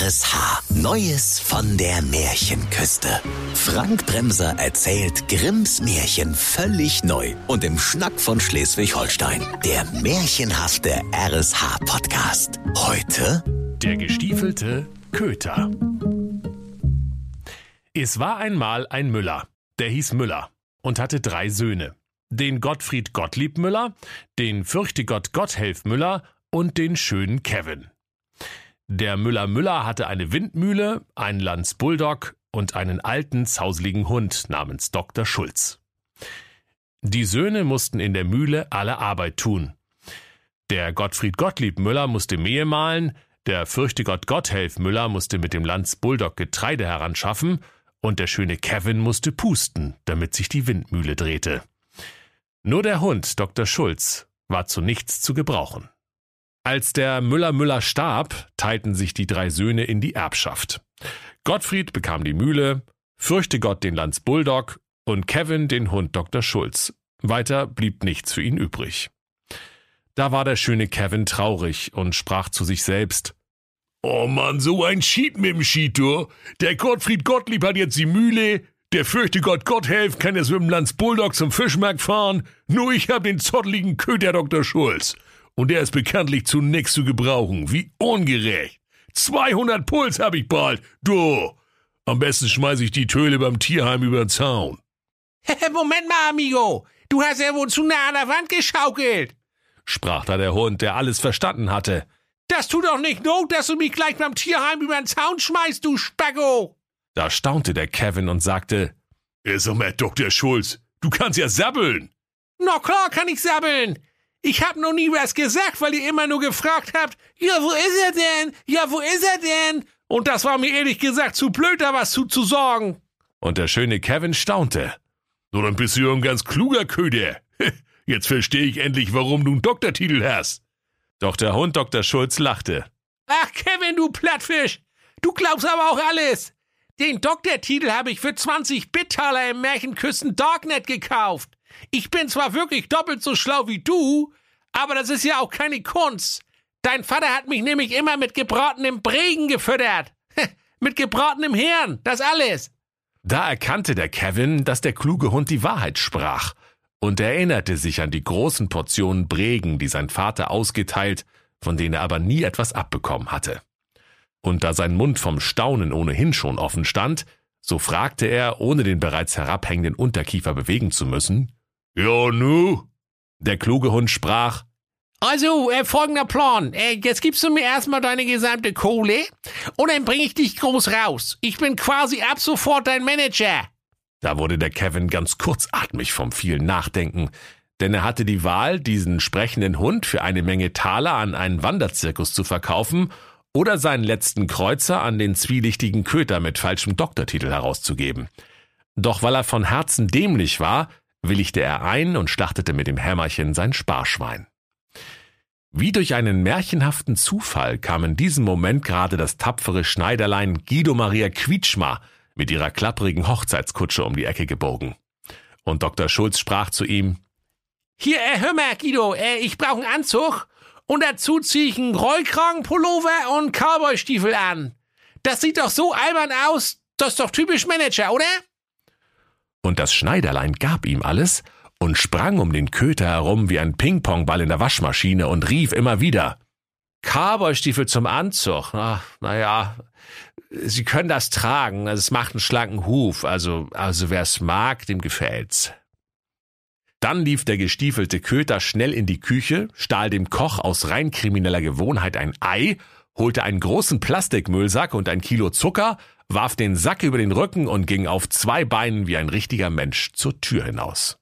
RSH. Neues von der Märchenküste. Frank Bremser erzählt Grimms Märchen völlig neu und im Schnack von Schleswig-Holstein. Der märchenhafte RSH-Podcast. Heute Der gestiefelte Köter. Es war einmal ein Müller, der hieß Müller und hatte drei Söhne. Den Gottfried Gottlieb Müller, den Fürchtegott Gotthelf Müller und den schönen Kevin. Der Müller Müller hatte eine Windmühle, einen Lanz Bulldog und einen alten, zauseligen Hund namens Dr. Schulz. Die Söhne mussten in der Mühle alle Arbeit tun. Der Gottfried Gottlieb Müller musste Mehe mahlen, der Fürchtegott Gotthelf Müller musste mit dem Lanz Bulldog Getreide heranschaffen und der schöne Kevin musste pusten, damit sich die Windmühle drehte. Nur der Hund, Dr. Schulz, war zu nichts zu gebrauchen. Als der Müller Müller starb, teilten sich die drei Söhne in die Erbschaft. Gottfried bekam die Mühle, Fürchtegott den Lanz Bulldog und Kevin den Hund Dr. Schulz. Weiter blieb nichts für ihn übrig. Da war der schöne Kevin traurig und sprach zu sich selbst, Oh Mann, so ein Schied mit dem Skitour. Der Gottfried Gottlieb hat jetzt die Mühle, der Fürchtegott Gotthelf kann jetzt mit dem Lanz Bulldog zum Fischmarkt fahren, nur ich hab den zotteligen Köter Dr. Schulz. Und der ist bekanntlich zu nix zu gebrauchen. Wie ungerecht. 200 Puls hab ich bald. Du. Am besten schmeiß ich die Töle beim Tierheim über den Zaun. Moment mal, Amigo. Du hast ja wohl zu nah an der Wand geschaukelt. sprach da der Hund, der alles verstanden hatte. Das tut doch nicht Not, dass du mich gleich beim Tierheim über den Zaun schmeißt, du Spacko. Da staunte der Kevin und sagte, Sag mal, Dr. Schulz, du kannst ja sabbeln. Na klar kann ich sabbeln. Ich hab noch nie was gesagt, weil ihr immer nur gefragt habt, ja, wo ist er denn? Ja, wo ist er denn? Und das war mir ehrlich gesagt zu blöd, da was zu, zu sorgen. und der schöne Kevin staunte. So, dann bist du ja ein ganz kluger Köder. Jetzt verstehe ich endlich, warum du einen Doktortitel hast. Doch der Hund Dr. Schulz lachte. Ach, Kevin, du Plattfisch. Du glaubst aber auch alles. Den Doktortitel habe ich für 20 Bittaler im Märchenküsten Darknet gekauft. Ich bin zwar wirklich doppelt so schlau wie du, aber das ist ja auch keine Kunst. Dein Vater hat mich nämlich immer mit gebratenem Bregen gefüttert. mit gebratenem Hirn, das alles. Da erkannte der Kevin, dass der kluge Hund die Wahrheit sprach und erinnerte sich an die großen Portionen Bregen, die sein Vater ausgeteilt, von denen er aber nie etwas abbekommen hatte. Und da sein Mund vom Staunen ohnehin schon offen stand, so fragte er, ohne den bereits herabhängenden Unterkiefer bewegen zu müssen, Ja, nu? der kluge Hund sprach, Also, äh, folgender Plan. Äh, jetzt gibst du mir erstmal deine gesamte Kohle und dann bringe ich dich groß raus. Ich bin quasi ab sofort dein Manager. Da wurde der Kevin ganz kurzatmig vom vielen Nachdenken, denn er hatte die Wahl, diesen sprechenden Hund für eine Menge Taler an einen Wanderzirkus zu verkaufen oder seinen letzten Kreuzer an den zwielichtigen Köter mit falschem Doktortitel herauszugeben. Doch weil er von Herzen dämlich war, willigte er ein und schlachtete mit dem Hämmerchen sein Sparschwein. Wie durch einen märchenhaften Zufall kam in diesem Moment gerade das tapfere Schneiderlein Guido Maria Quietschma mit ihrer klapprigen Hochzeitskutsche um die Ecke gebogen. Und Dr. Schulz sprach zu ihm, Hier, äh, hör mal, Guido, äh, ich brauche einen Anzug und dazu ziehe ich einen Rollkragenpullover und Cowboystiefel an. Das sieht doch so albern aus. Das ist doch typisch Manager, oder? Und das Schneiderlein gab ihm alles und sprang um den Köter herum wie ein Pingpongball in der Waschmaschine und rief immer wieder, Cowboystiefel zum Anzug. Ach, naja, Sie können das tragen, also es macht einen schlanken Huf, also, also wer's mag, dem gefällt's. Dann lief der gestiefelte Köter schnell in die Küche, stahl dem Koch aus rein krimineller Gewohnheit ein Ei, holte einen großen Plastikmüllsack und ein Kilo Zucker, warf den Sack über den Rücken und ging auf zwei Beinen wie ein richtiger Mensch zur Tür hinaus.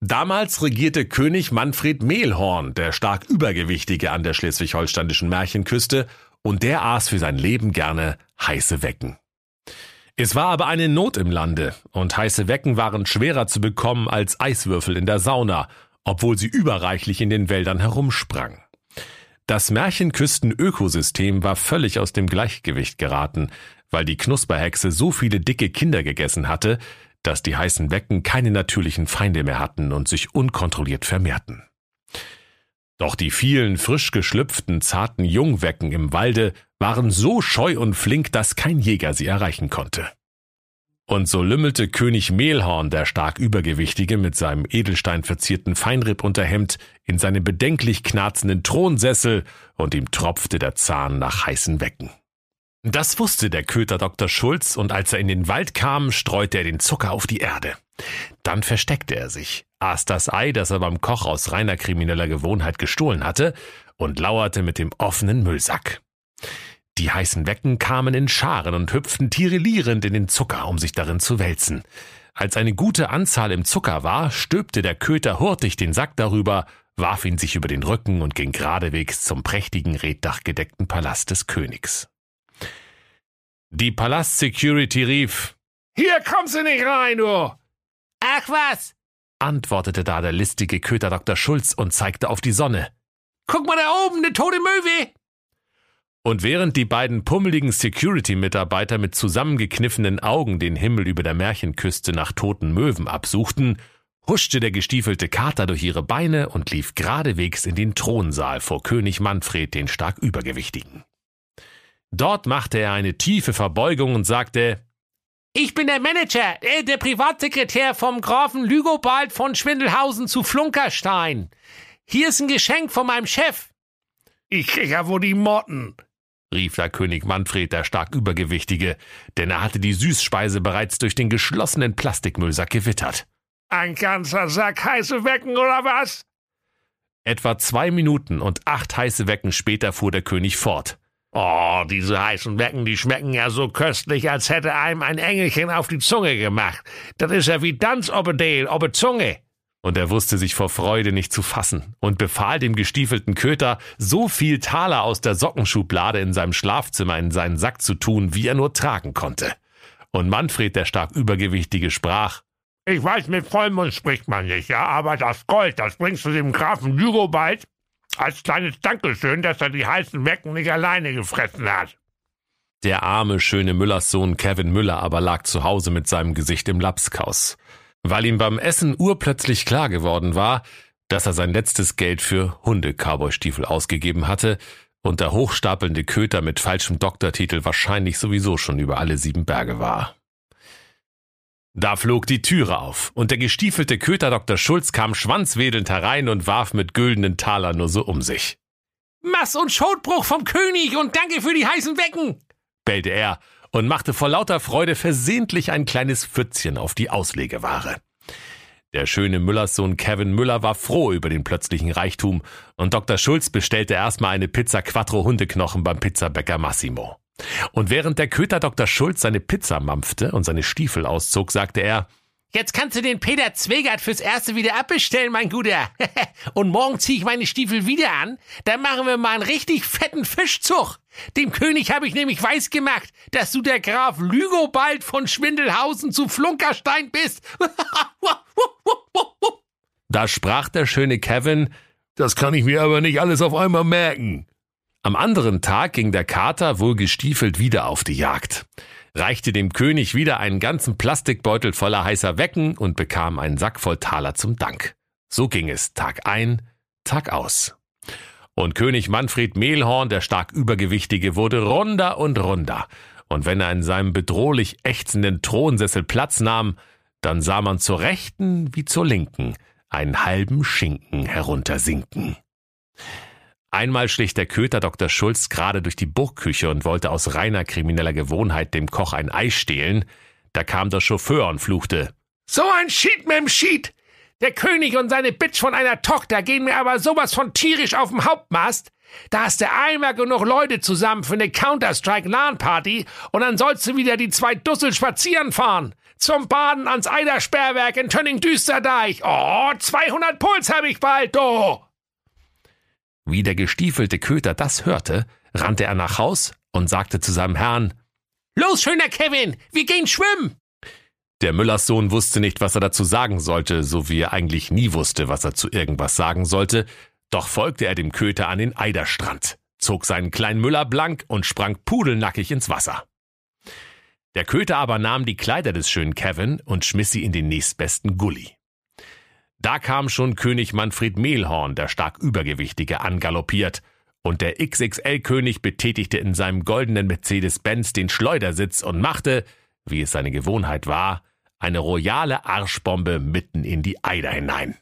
Damals regierte König Manfred Mehlhorn, der stark Übergewichtige an der schleswig-holsteinischen Märchenküste, und der aß für sein Leben gerne heiße Wecken. Es war aber eine Not im Lande, und heiße Wecken waren schwerer zu bekommen als Eiswürfel in der Sauna, obwohl sie überreichlich in den Wäldern herumsprangen. Das Märchenküsten-Ökosystem war völlig aus dem Gleichgewicht geraten, weil die Knusperhexe so viele dicke Kinder gegessen hatte, dass die heißen Wecken keine natürlichen Feinde mehr hatten und sich unkontrolliert vermehrten. Doch die vielen frisch geschlüpften zarten Jungwecken im Walde waren so scheu und flink, dass kein Jäger sie erreichen konnte. Und so lümmelte König Mehlhorn, der stark Übergewichtige, mit seinem edelsteinverzierten Feinrippunterhemd in seinem bedenklich knarzenden Thronsessel und ihm tropfte der Zahn nach heißen Wecken. Das wusste der Köter Dr. Schulz, und als er in den Wald kam, streute er den Zucker auf die Erde. Dann versteckte er sich, aß das Ei, das er beim Koch aus reiner krimineller Gewohnheit gestohlen hatte, und lauerte mit dem offenen Müllsack. Die heißen Wecken kamen in Scharen und hüpften tirelierend in den Zucker, um sich darin zu wälzen. Als eine gute Anzahl im Zucker war, stülpte der Köter hurtig den Sack darüber, warf ihn sich über den Rücken und ging geradewegs zum prächtigen reddachgedeckten Palast des Königs. Die Palast-Security rief, Hier kommst du nicht rein, du! Ach was! antwortete da der listige Köter Dr. Schulz und zeigte auf die Sonne. Guck mal da oben, ne tote Möwe! Und während die beiden pummeligen Security-Mitarbeiter mit zusammengekniffenen Augen den Himmel über der Märchenküste nach toten Möwen absuchten, huschte der gestiefelte Kater durch ihre Beine und lief geradewegs in den Thronsaal vor König Manfred, den stark Übergewichtigen. Dort machte er eine tiefe Verbeugung und sagte, ich bin der Manager, äh, der Privatsekretär vom Grafen Lügobald von Schwindelhausen zu Flunkerstein. Hier ist ein Geschenk von meinem Chef. Ich krieg ja wohl die Motten, rief der König Manfred, der stark Übergewichtige, denn er hatte die Süßspeise bereits durch den geschlossenen Plastikmüllsack gewittert. Ein ganzer Sack heiße Wecken oder was? Etwa zwei Minuten und acht heiße Wecken später fuhr der König fort. Oh, diese heißen Wecken, die schmecken ja so köstlich, als hätte einem ein Engelchen auf die Zunge gemacht. Das ist ja wie Danz obe Deel, obe Zunge und er wusste sich vor Freude nicht zu fassen und befahl dem gestiefelten Köter, so viel Taler aus der Sockenschublade in seinem Schlafzimmer in seinen Sack zu tun, wie er nur tragen konnte. Und Manfred, der stark Übergewichtige, sprach, Ich weiß, mit Vollmond spricht man nicht, ja, aber das Gold, das bringst du dem Grafen Lügobald als kleines Dankeschön, dass er die heißen Wecken nicht alleine gefressen hat. Der arme, schöne Müllerssohn Kevin Müller aber lag zu Hause mit seinem Gesicht im Lapskaus weil ihm beim Essen urplötzlich klar geworden war, dass er sein letztes Geld für Hunde-Cowboy-Stiefel ausgegeben hatte und der hochstapelnde Köter mit falschem Doktortitel wahrscheinlich sowieso schon über alle sieben Berge war. Da flog die Türe auf, und der gestiefelte Köter Dr. Schulz kam schwanzwedelnd herein und warf mit güldenen Talern nur so um sich. Mass und Schotbruch vom König und danke für die heißen Wecken, bellte er und machte vor lauter Freude versehentlich ein kleines Pfützchen auf die Auslegeware. Der schöne Müllerssohn Kevin Müller war froh über den plötzlichen Reichtum und Dr. Schulz bestellte erstmal eine Pizza Quattro Hundeknochen beim Pizzabäcker Massimo. Und während der Köter Dr. Schulz seine Pizza mampfte und seine Stiefel auszog, sagte er, Jetzt kannst du den Peter Zwegert fürs Erste wieder abbestellen, mein Guter. Und morgen ziehe ich meine Stiefel wieder an. Dann machen wir mal einen richtig fetten Fischzug. Dem König habe ich nämlich weiß gemacht, dass du der Graf Lügobald von Schwindelhausen zu Flunkerstein bist. da sprach der schöne Kevin, das kann ich mir aber nicht alles auf einmal merken. Am anderen Tag ging der Kater wohlgestiefelt wieder auf die Jagd reichte dem König wieder einen ganzen Plastikbeutel voller heißer Wecken und bekam einen Sack voll Taler zum Dank. So ging es Tag ein, Tag aus. Und König Manfred Mehlhorn, der stark Übergewichtige, wurde runder und runder. Und wenn er in seinem bedrohlich ächzenden Thronsessel Platz nahm, dann sah man zur Rechten wie zur Linken einen halben Schinken heruntersinken. Einmal schlich der Köter Dr. Schulz gerade durch die Burgküche und wollte aus reiner krimineller Gewohnheit dem Koch ein Ei stehlen. Da kam der Chauffeur und fluchte. So ein Schied mit dem Schied! Der König und seine Bitch von einer Tochter gehen mir aber sowas von tierisch auf dem Hauptmast. Da hast du einmal genug Leute zusammen für eine Counter-Strike-LAN-Party und dann sollst du wieder die zwei Dussel spazieren fahren. Zum Baden ans Eidersperrwerk in Tönning-Düsterdeich. Oh, 200 Puls hab ich bald, do! Wie der gestiefelte Köter das hörte, rannte er nach Haus und sagte zu seinem Herrn Los, schöner Kevin, wir gehen schwimmen. Der Müllerssohn wusste nicht, was er dazu sagen sollte, so wie er eigentlich nie wusste, was er zu irgendwas sagen sollte, doch folgte er dem Köter an den Eiderstrand, zog seinen kleinen Müller blank und sprang pudelnackig ins Wasser. Der Köter aber nahm die Kleider des schönen Kevin und schmiss sie in den nächstbesten Gully. Da kam schon König Manfred Mehlhorn, der stark Übergewichtige, angaloppiert, und der XXL-König betätigte in seinem goldenen Mercedes-Benz den Schleudersitz und machte, wie es seine Gewohnheit war, eine royale Arschbombe mitten in die Eider hinein.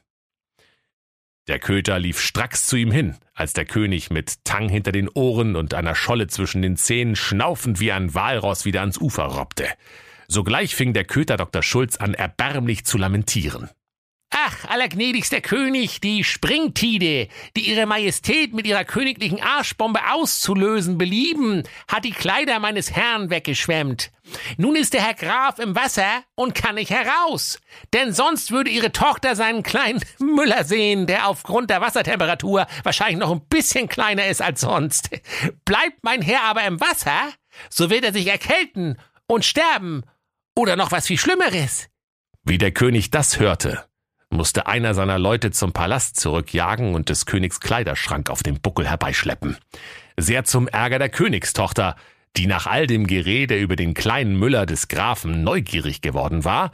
Der Köter lief stracks zu ihm hin, als der König mit Tang hinter den Ohren und einer Scholle zwischen den Zähnen schnaufend wie ein Walross wieder ans Ufer robbte. Sogleich fing der Köter Dr. Schulz an, erbärmlich zu lamentieren. Ach, allergnädigster König, die Springtide, die ihre Majestät mit ihrer königlichen Arschbombe auszulösen belieben, hat die Kleider meines Herrn weggeschwemmt. Nun ist der Herr Graf im Wasser und kann nicht heraus, denn sonst würde ihre Tochter seinen kleinen Müller sehen, der aufgrund der Wassertemperatur wahrscheinlich noch ein bisschen kleiner ist als sonst. Bleibt mein Herr aber im Wasser, so wird er sich erkälten und sterben oder noch was viel Schlimmeres. Wie der König das hörte, musste einer seiner Leute zum Palast zurückjagen und des Königs Kleiderschrank auf dem Buckel herbeischleppen. Sehr zum Ärger der Königstochter, die nach all dem Gerede über den kleinen Müller des Grafen neugierig geworden war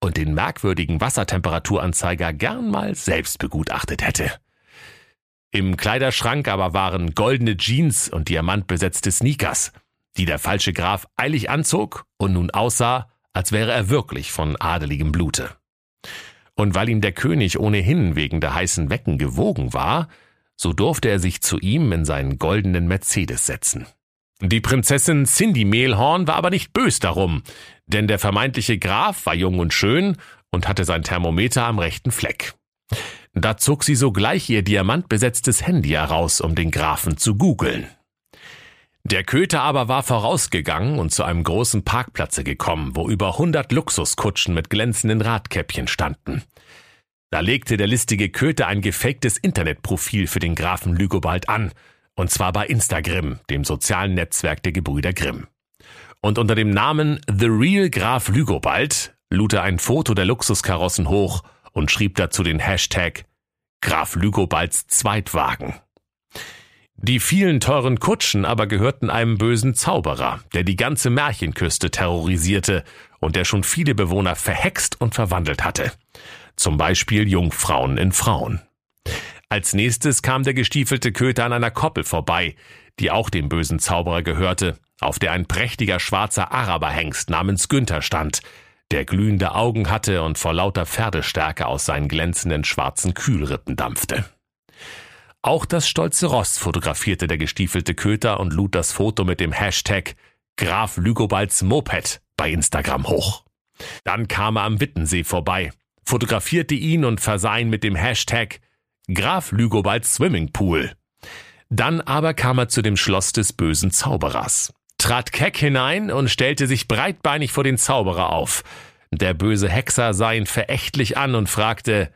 und den merkwürdigen Wassertemperaturanzeiger gern mal selbst begutachtet hätte. Im Kleiderschrank aber waren goldene Jeans und diamantbesetzte Sneakers, die der falsche Graf eilig anzog und nun aussah, als wäre er wirklich von adeligem Blute. Und weil ihm der König ohnehin wegen der heißen Wecken gewogen war, so durfte er sich zu ihm in seinen goldenen Mercedes setzen. Die Prinzessin Cindy Mehlhorn war aber nicht bös darum, denn der vermeintliche Graf war jung und schön und hatte sein Thermometer am rechten Fleck. Da zog sie sogleich ihr diamantbesetztes Handy heraus, um den Grafen zu googeln. Der Köter aber war vorausgegangen und zu einem großen Parkplatze gekommen, wo über hundert Luxuskutschen mit glänzenden Radkäppchen standen. Da legte der listige Köter ein gefaktes Internetprofil für den Grafen Lügobald an, und zwar bei Instagram, dem sozialen Netzwerk der Gebrüder Grimm. Und unter dem Namen The Real Graf Lügobald lud er ein Foto der Luxuskarossen hoch und schrieb dazu den Hashtag Graf Lügobalds Zweitwagen. Die vielen teuren Kutschen aber gehörten einem bösen Zauberer, der die ganze Märchenküste terrorisierte und der schon viele Bewohner verhext und verwandelt hatte. Zum Beispiel Jungfrauen in Frauen. Als nächstes kam der gestiefelte Köter an einer Koppel vorbei, die auch dem bösen Zauberer gehörte, auf der ein prächtiger schwarzer Araberhengst namens Günther stand, der glühende Augen hatte und vor lauter Pferdestärke aus seinen glänzenden schwarzen Kühlrippen dampfte. Auch das stolze Ross fotografierte der gestiefelte Köter und lud das Foto mit dem Hashtag Graf Lügobalds Moped bei Instagram hoch. Dann kam er am Wittensee vorbei, fotografierte ihn und versah ihn mit dem Hashtag Graf Lügobalds Swimmingpool. Dann aber kam er zu dem Schloss des bösen Zauberers, trat keck hinein und stellte sich breitbeinig vor den Zauberer auf. Der böse Hexer sah ihn verächtlich an und fragte,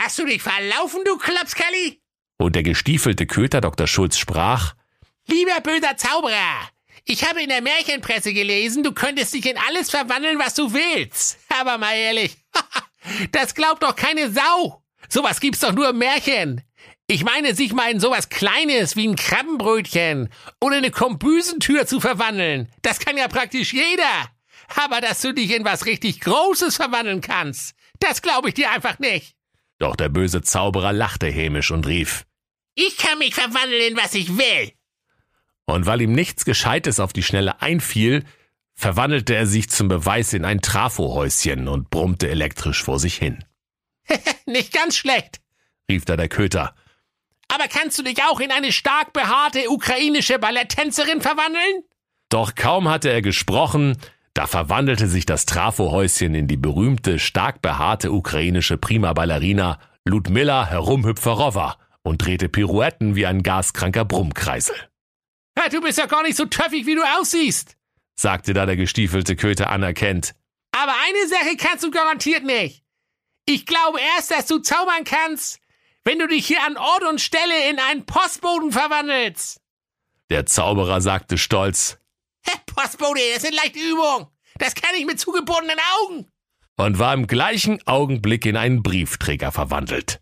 Hast du dich verlaufen, du Klapskalli? Und der gestiefelte Köter Dr. Schulz sprach, Lieber böser Zauberer, ich habe in der Märchenpresse gelesen, du könntest dich in alles verwandeln, was du willst. Aber mal ehrlich, das glaubt doch keine Sau. Sowas gibt's doch nur im Märchen. Ich meine, sich mal in sowas Kleines wie ein Krabbenbrötchen oder eine Kombüsentür zu verwandeln, das kann ja praktisch jeder. Aber dass du dich in was richtig Großes verwandeln kannst, das glaube ich dir einfach nicht. Doch der böse Zauberer lachte hämisch und rief, Ich kann mich verwandeln, in was ich will. Und weil ihm nichts Gescheites auf die Schnelle einfiel, verwandelte er sich zum Beweis in ein Trafohäuschen und brummte elektrisch vor sich hin. Nicht ganz schlecht, rief da der Köter. Aber kannst du dich auch in eine stark behaarte ukrainische Balletttänzerin verwandeln? Doch kaum hatte er gesprochen, da verwandelte sich das Trafohäuschen in die berühmte, stark behaarte ukrainische Prima-Ballerina Ludmilla Herumhüpferowa und drehte Pirouetten wie ein gaskranker Brummkreisel. Ja, du bist ja gar nicht so töffig, wie du aussiehst, sagte da der gestiefelte Köter anerkennt. Aber eine Sache kannst du garantiert nicht. Ich glaube erst, dass du zaubern kannst, wenn du dich hier an Ort und Stelle in einen Postboden verwandelst. Der Zauberer sagte stolz, Postbote, das sind leichte Übungen. Das kann ich mit zugebundenen Augen. Und war im gleichen Augenblick in einen Briefträger verwandelt.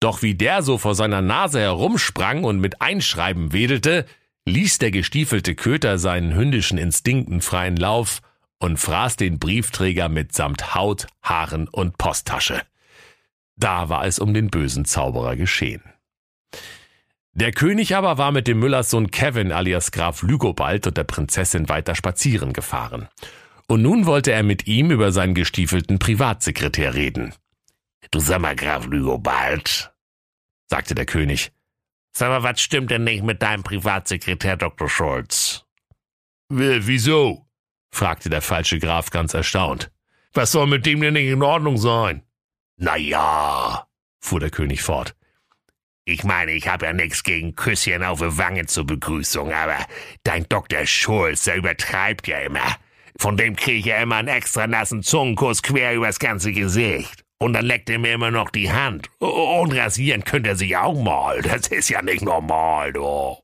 Doch wie der so vor seiner Nase herumsprang und mit Einschreiben wedelte, ließ der gestiefelte Köter seinen hündischen Instinkten freien Lauf und fraß den Briefträger mitsamt Haut, Haaren und Posttasche. Da war es um den bösen Zauberer geschehen. Der König aber war mit dem Müllers Sohn Kevin alias Graf Lügobald und der Prinzessin weiter spazieren gefahren. Und nun wollte er mit ihm über seinen gestiefelten Privatsekretär reden. Du sag mal, Graf Lügobald, sagte der König. Sag mal, was stimmt denn nicht mit deinem Privatsekretär Dr. Schulz? Wieso? fragte der falsche Graf ganz erstaunt. Was soll mit dem denn nicht in Ordnung sein? Na ja, fuhr der König fort. Ich meine, ich habe ja nichts gegen Küsschen auf die Wange zur Begrüßung, aber dein Dr. Schulz, der übertreibt ja immer. Von dem kriege ich ja immer einen extra nassen Zungenkuss quer übers ganze Gesicht. Und dann leckt er mir immer noch die Hand. Und rasieren könnte er sich auch mal. Das ist ja nicht normal, du.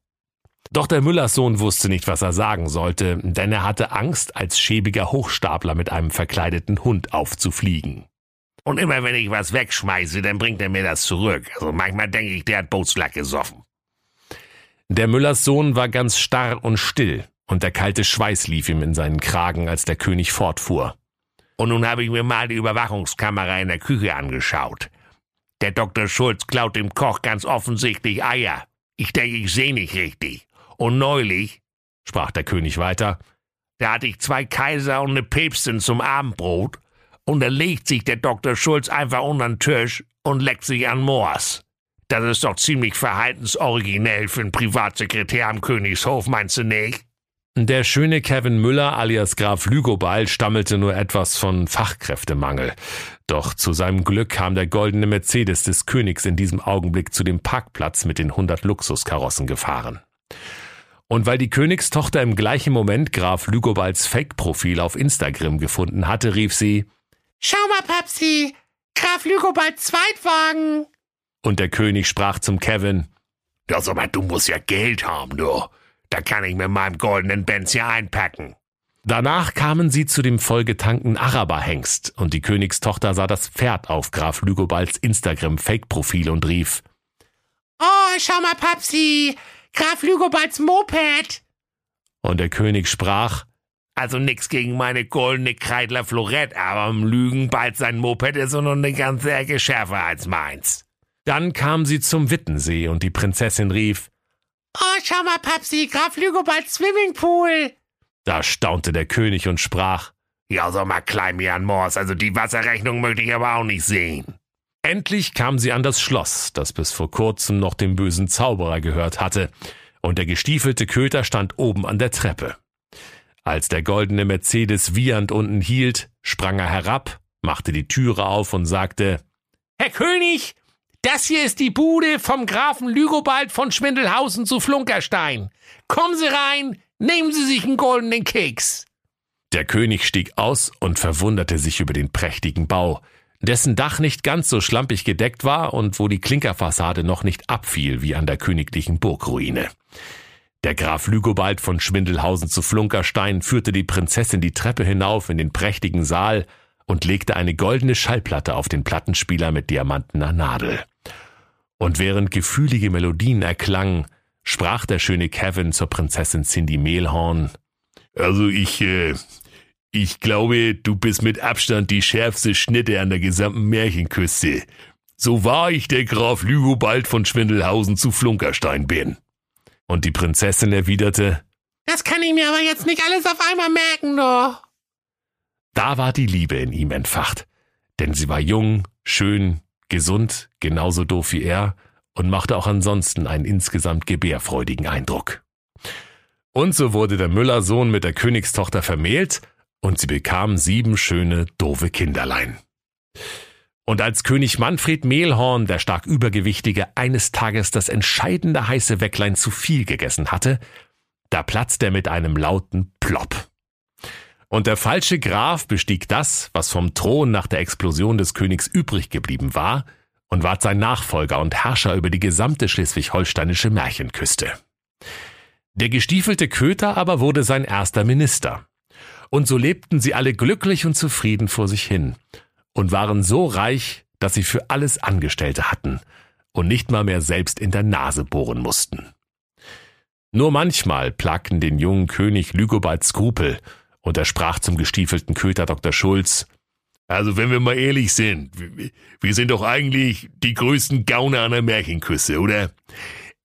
Doch der Müllers Sohn wusste nicht, was er sagen sollte, denn er hatte Angst, als schäbiger Hochstapler mit einem verkleideten Hund aufzufliegen. Und immer wenn ich was wegschmeiße, dann bringt er mir das zurück. Also manchmal denke ich, der hat Bootslack gesoffen. Der Müllers Sohn war ganz starr und still, und der kalte Schweiß lief ihm in seinen Kragen, als der König fortfuhr. Und nun habe ich mir mal die Überwachungskamera in der Küche angeschaut. Der Dr. Schulz klaut dem Koch ganz offensichtlich Eier. Ich denke, ich sehe nicht richtig. Und neulich, sprach der König weiter, da hatte ich zwei Kaiser und eine Päpstin zum Abendbrot, und da legt sich der Dr. Schulz einfach unter den Tisch und leckt sich an Moors. Das ist doch ziemlich verhaltensoriginell für einen Privatsekretär am Königshof, meinst du nicht? Der schöne Kevin Müller alias Graf Lügobald stammelte nur etwas von Fachkräftemangel. Doch zu seinem Glück kam der goldene Mercedes des Königs in diesem Augenblick zu dem Parkplatz mit den hundert Luxuskarossen gefahren. Und weil die Königstochter im gleichen Moment Graf Lügobalds Fake-Profil auf Instagram gefunden hatte, rief sie Schau mal, Papsi, Graf Lügobalds Zweitwagen. Und der König sprach zum Kevin Ja, sag mal, du musst ja Geld haben, du. Da kann ich mit meinem goldenen Benz ja einpacken. Danach kamen sie zu dem vollgetankten Araberhengst und die Königstochter sah das Pferd auf Graf Lügobalds Instagram-Fake-Profil und rief Oh, schau mal, Papsi, Graf Lügobalds Moped. Und der König sprach, also nix gegen meine goldene Kreidler Florett, aber im Lügen bald sein Moped ist noch eine ganze Ecke schärfer als meins. Dann kam sie zum Wittensee und die Prinzessin rief, Oh, schau mal, Papsi, Graf Lügobalds Swimmingpool. Da staunte der König und sprach, Ja, so mal klein mir an Mors, also die Wasserrechnung möchte ich aber auch nicht sehen. Endlich kam sie an das Schloss, das bis vor kurzem noch dem bösen Zauberer gehört hatte, und der gestiefelte Köter stand oben an der Treppe. Als der goldene Mercedes wiehernd unten hielt, sprang er herab, machte die Türe auf und sagte Herr König, das hier ist die Bude vom Grafen Lügobald von Schwindelhausen zu Flunkerstein. Kommen Sie rein, nehmen Sie sich einen goldenen Keks. Der König stieg aus und verwunderte sich über den prächtigen Bau, dessen Dach nicht ganz so schlampig gedeckt war und wo die Klinkerfassade noch nicht abfiel wie an der königlichen Burgruine. Der Graf Lügobald von Schwindelhausen zu Flunkerstein führte die Prinzessin die Treppe hinauf in den prächtigen Saal und legte eine goldene Schallplatte auf den Plattenspieler mit diamantener Nadel. Und während gefühlige Melodien erklangen, sprach der schöne Kevin zur Prinzessin Cindy Mehlhorn. Also ich, äh, ich glaube, du bist mit Abstand die schärfste Schnitte an der gesamten Märchenküste. So wahr ich der Graf Lügobald von Schwindelhausen zu Flunkerstein bin. Und die Prinzessin erwiderte, Das kann ich mir aber jetzt nicht alles auf einmal merken, doch. Da war die Liebe in ihm entfacht, denn sie war jung, schön, gesund, genauso doof wie er und machte auch ansonsten einen insgesamt gebärfreudigen Eindruck. Und so wurde der Müllersohn mit der Königstochter vermählt und sie bekam sieben schöne, doofe Kinderlein. Und als König Manfred Mehlhorn, der stark Übergewichtige, eines Tages das entscheidende heiße Wecklein zu viel gegessen hatte, da platzte er mit einem lauten Plopp. Und der falsche Graf bestieg das, was vom Thron nach der Explosion des Königs übrig geblieben war, und ward sein Nachfolger und Herrscher über die gesamte schleswig-holsteinische Märchenküste. Der gestiefelte Köter aber wurde sein erster Minister. Und so lebten sie alle glücklich und zufrieden vor sich hin und waren so reich, dass sie für alles Angestellte hatten und nicht mal mehr selbst in der Nase bohren mussten. Nur manchmal plagten den jungen König Lügobald Skrupel, und er sprach zum gestiefelten Köter Dr. Schulz, Also wenn wir mal ehrlich sind, wir sind doch eigentlich die größten Gauner an der Märchenküste, oder?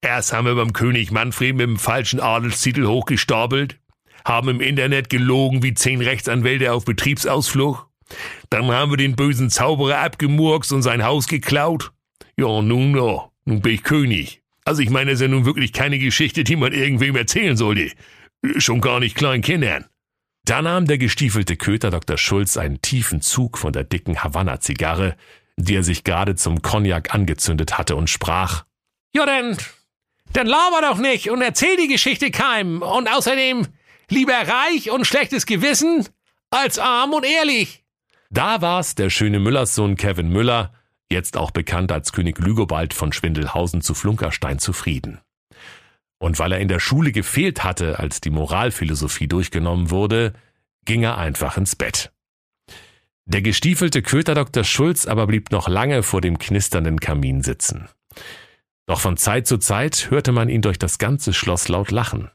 Erst haben wir beim König Manfred mit dem falschen Adelstitel hochgestapelt, haben im Internet gelogen wie zehn Rechtsanwälte auf Betriebsausflug, dann haben wir den bösen Zauberer abgemurkst und sein Haus geklaut. Ja, nun, ja, nun bin ich König. Also ich meine, das ist ja nun wirklich keine Geschichte, die man irgendwem erzählen sollte. Schon gar nicht kleinen Kindern. Da nahm der gestiefelte Köter Dr. Schulz einen tiefen Zug von der dicken Havanna-Zigarre, die er sich gerade zum Cognac angezündet hatte, und sprach: Ja, denn, dann laber doch nicht und erzähl die Geschichte keinem. Und außerdem lieber reich und schlechtes Gewissen als arm und ehrlich. Da war's der schöne Müllerssohn Kevin Müller, jetzt auch bekannt als König Lügobald von Schwindelhausen zu Flunkerstein zufrieden. Und weil er in der Schule gefehlt hatte, als die Moralphilosophie durchgenommen wurde, ging er einfach ins Bett. Der gestiefelte Köter Dr. Schulz aber blieb noch lange vor dem knisternden Kamin sitzen. Doch von Zeit zu Zeit hörte man ihn durch das ganze Schloss laut lachen.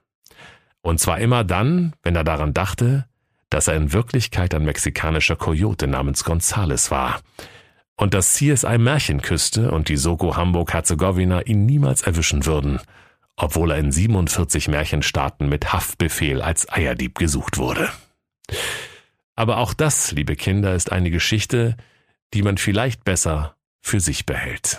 Und zwar immer dann, wenn er daran dachte, dass er in Wirklichkeit ein mexikanischer Coyote namens Gonzales war und dass CSI Märchenküste und die Soko Hamburg-Herzegowina ihn niemals erwischen würden, obwohl er in 47 Märchenstaaten mit Haftbefehl als Eierdieb gesucht wurde. Aber auch das, liebe Kinder, ist eine Geschichte, die man vielleicht besser für sich behält.